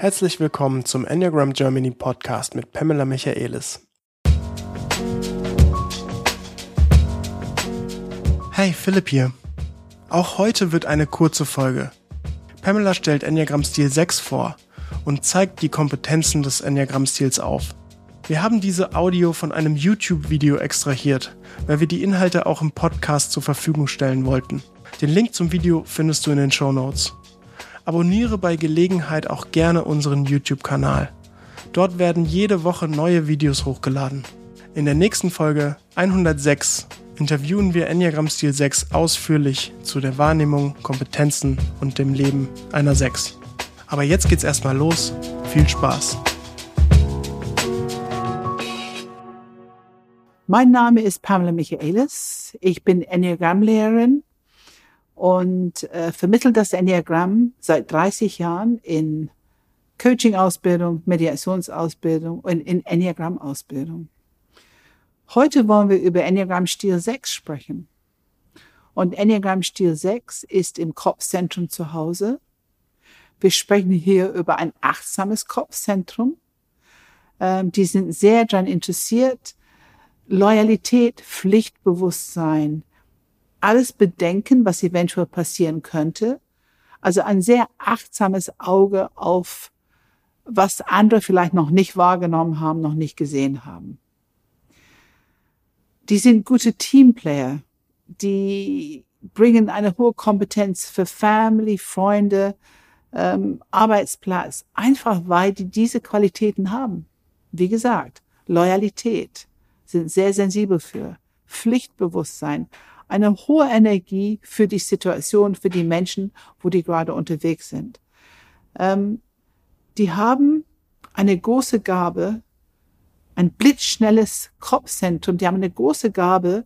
Herzlich willkommen zum Enneagram Germany Podcast mit Pamela Michaelis. Hey, Philipp hier. Auch heute wird eine kurze Folge. Pamela stellt Enneagram Stil 6 vor und zeigt die Kompetenzen des Enneagram Stils auf. Wir haben diese Audio von einem YouTube-Video extrahiert, weil wir die Inhalte auch im Podcast zur Verfügung stellen wollten. Den Link zum Video findest du in den Show Notes. Abonniere bei Gelegenheit auch gerne unseren YouTube-Kanal. Dort werden jede Woche neue Videos hochgeladen. In der nächsten Folge 106 interviewen wir Enneagram Stil 6 ausführlich zu der Wahrnehmung, Kompetenzen und dem Leben einer 6. Aber jetzt geht's erstmal los. Viel Spaß! Mein Name ist Pamela Michaelis. Ich bin Enneagram-Lehrerin und äh, vermittle das Enneagramm seit 30 Jahren in Coaching-Ausbildung, Mediationsausbildung und in Enneagramm-Ausbildung. Heute wollen wir über Enneagramm Stil 6 sprechen. Und Enneagramm Stil 6 ist im Kopfzentrum zu Hause. Wir sprechen hier über ein achtsames Kopfzentrum. Ähm, die sind sehr daran interessiert, Loyalität, Pflichtbewusstsein, alles bedenken, was eventuell passieren könnte. Also ein sehr achtsames Auge auf, was andere vielleicht noch nicht wahrgenommen haben, noch nicht gesehen haben die sind gute Teamplayer, die bringen eine hohe Kompetenz für Family, Freunde, ähm, Arbeitsplatz, einfach weil die diese Qualitäten haben. Wie gesagt, Loyalität, sind sehr sensibel für, Pflichtbewusstsein, eine hohe Energie für die Situation, für die Menschen, wo die gerade unterwegs sind. Ähm, die haben eine große Gabe, ein blitzschnelles Kopfzentrum. Die haben eine große Gabe,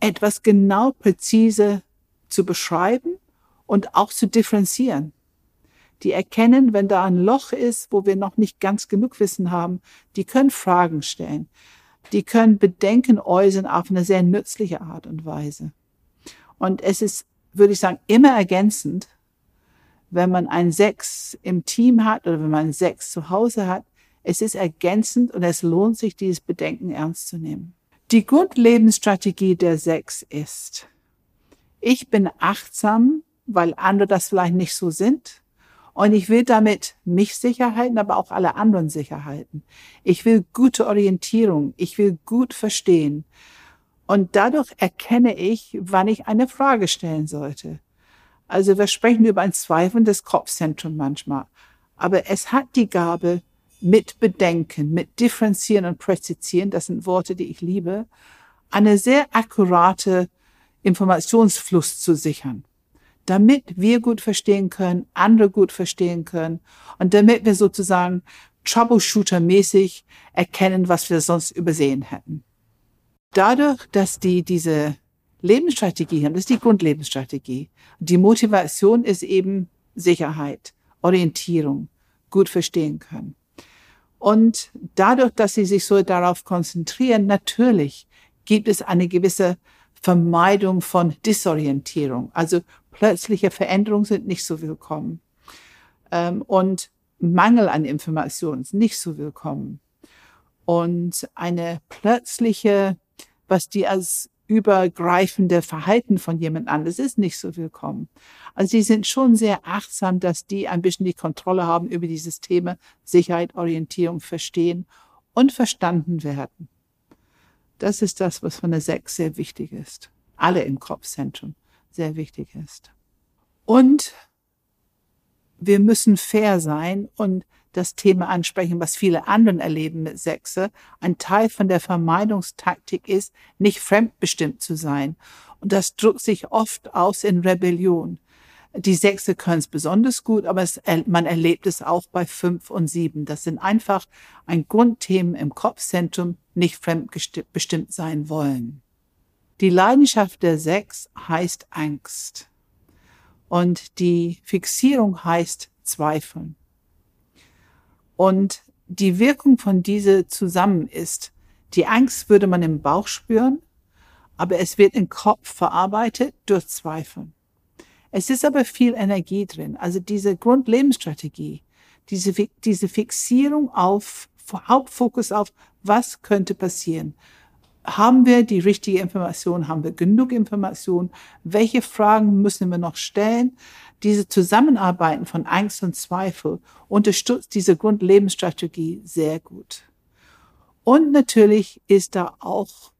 etwas genau präzise zu beschreiben und auch zu differenzieren. Die erkennen, wenn da ein Loch ist, wo wir noch nicht ganz genug Wissen haben, die können Fragen stellen. Die können Bedenken äußern auf eine sehr nützliche Art und Weise. Und es ist, würde ich sagen, immer ergänzend, wenn man ein Sechs im Team hat oder wenn man ein Sechs zu Hause hat, es ist ergänzend und es lohnt sich, dieses Bedenken ernst zu nehmen. Die Grundlebensstrategie der Sechs ist, ich bin achtsam, weil andere das vielleicht nicht so sind. Und ich will damit mich sicher halten, aber auch alle anderen sicher halten. Ich will gute Orientierung. Ich will gut verstehen. Und dadurch erkenne ich, wann ich eine Frage stellen sollte. Also wir sprechen über ein zweifelndes Kopfzentrum manchmal. Aber es hat die Gabe, mit Bedenken, mit Differenzieren und Präzisieren, das sind Worte, die ich liebe, eine sehr akkurate Informationsfluss zu sichern, damit wir gut verstehen können, andere gut verstehen können und damit wir sozusagen Troubleshooter-mäßig erkennen, was wir sonst übersehen hätten. Dadurch, dass die diese Lebensstrategie haben, das ist die Grundlebensstrategie. Die Motivation ist eben Sicherheit, Orientierung, gut verstehen können. Und dadurch, dass sie sich so darauf konzentrieren, natürlich gibt es eine gewisse Vermeidung von Disorientierung. Also plötzliche Veränderungen sind nicht so willkommen. Ähm, und Mangel an Informationen ist nicht so willkommen. Und eine plötzliche, was die als übergreifende Verhalten von jemand anderes ist nicht so willkommen. Also sie sind schon sehr achtsam, dass die ein bisschen die Kontrolle haben über dieses Thema Sicherheit, Orientierung, Verstehen und verstanden werden. Das ist das, was von der Sechs sehr wichtig ist. Alle im Kopfzentrum sehr wichtig ist. Und wir müssen fair sein und das Thema ansprechen, was viele anderen erleben mit Sechse. Ein Teil von der Vermeidungstaktik ist, nicht fremdbestimmt zu sein. Und das drückt sich oft aus in Rebellion. Die Sechse können es besonders gut, aber es, man erlebt es auch bei fünf und sieben. Das sind einfach ein Grundthemen im Kopfzentrum, nicht fremdbestimmt sein wollen. Die Leidenschaft der Sechs heißt Angst. Und die Fixierung heißt Zweifeln. Und die Wirkung von diese zusammen ist, die Angst würde man im Bauch spüren, aber es wird im Kopf verarbeitet durch Zweifel. Es ist aber viel Energie drin. Also diese Grundlebensstrategie, Diese, diese Fixierung auf, Hauptfokus auf, was könnte passieren? Haben wir die richtige Information? Haben wir genug Information? Welche Fragen müssen wir noch stellen? Diese Zusammenarbeiten von Angst und Zweifel unterstützt diese Grundlebensstrategie sehr gut. Und natürlich ist da auch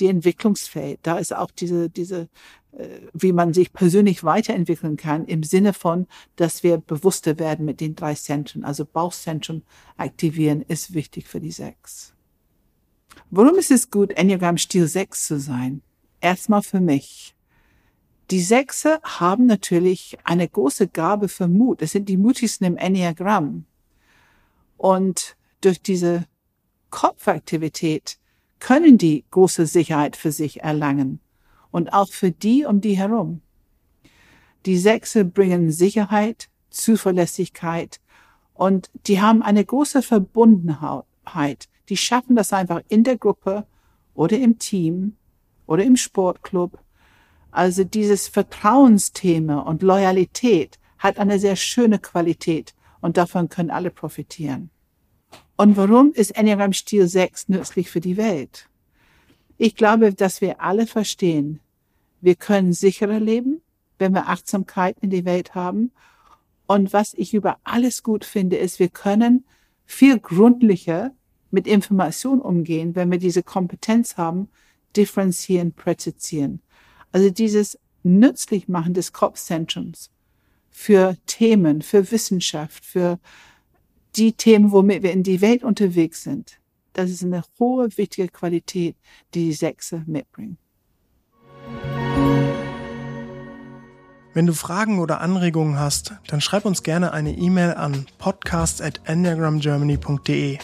die Entwicklungsfähig. Da ist auch diese, diese, äh, wie man sich persönlich weiterentwickeln kann im Sinne von, dass wir bewusster werden mit den drei Zentren. Also Bauchzentrum aktivieren ist wichtig für die sechs. Warum ist es gut, Enneagram Stil 6 zu sein? Erstmal für mich. Die Sechse haben natürlich eine große Gabe für Mut. Es sind die mutigsten im Enneagramm. Und durch diese Kopfaktivität können die große Sicherheit für sich erlangen und auch für die um die herum. Die Sechse bringen Sicherheit, Zuverlässigkeit und die haben eine große Verbundenheit. Die schaffen das einfach in der Gruppe oder im Team oder im Sportclub. Also dieses Vertrauensthema und Loyalität hat eine sehr schöne Qualität und davon können alle profitieren. Und warum ist Enneagram Stil 6 nützlich für die Welt? Ich glaube, dass wir alle verstehen, wir können sicherer leben, wenn wir Achtsamkeit in die Welt haben. Und was ich über alles gut finde, ist, wir können viel gründlicher mit Information umgehen, wenn wir diese Kompetenz haben, differenzieren, präzisieren. Also dieses Nützlichmachen des Kopfzentrums für Themen, für Wissenschaft, für die Themen, womit wir in die Welt unterwegs sind. Das ist eine hohe, wichtige Qualität, die die Sechse mitbringen. Wenn du Fragen oder Anregungen hast, dann schreib uns gerne eine E-Mail an podcast@enneagramgermany.de.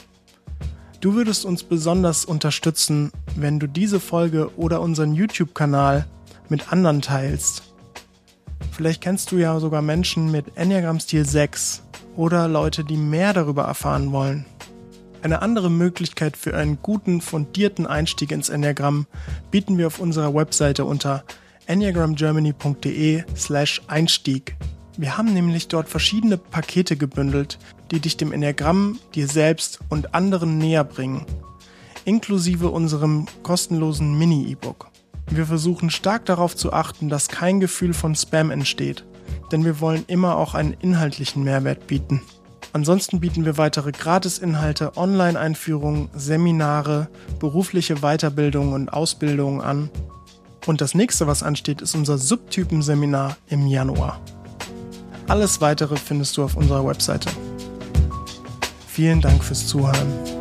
Du würdest uns besonders unterstützen, wenn du diese Folge oder unseren YouTube-Kanal mit anderen teilst. Vielleicht kennst du ja sogar Menschen mit Enneagram-Stil 6 oder Leute, die mehr darüber erfahren wollen. Eine andere Möglichkeit für einen guten, fundierten Einstieg ins Enneagramm bieten wir auf unserer Webseite unter enneagramgermany.de slash Einstieg. Wir haben nämlich dort verschiedene Pakete gebündelt, die dich dem Enneagramm, dir selbst und anderen näher bringen, inklusive unserem kostenlosen Mini-E-Book. Wir versuchen stark darauf zu achten, dass kein Gefühl von Spam entsteht denn wir wollen immer auch einen inhaltlichen Mehrwert bieten. Ansonsten bieten wir weitere Gratisinhalte, Online-Einführungen, Seminare, berufliche Weiterbildungen und Ausbildungen an. Und das nächste, was ansteht, ist unser Subtypenseminar im Januar. Alles weitere findest du auf unserer Webseite. Vielen Dank fürs Zuhören.